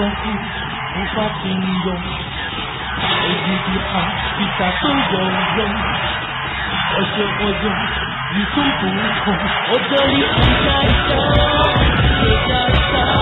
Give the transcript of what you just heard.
twenty ifá ti ń yọ ògidì àpìtà tó yọ yọ ọ̀sẹ̀ ọjọ́ yìí ń kàn ó dẹ́rí ọjà ìṣẹ́ ìṣẹ́ ìṣẹ́.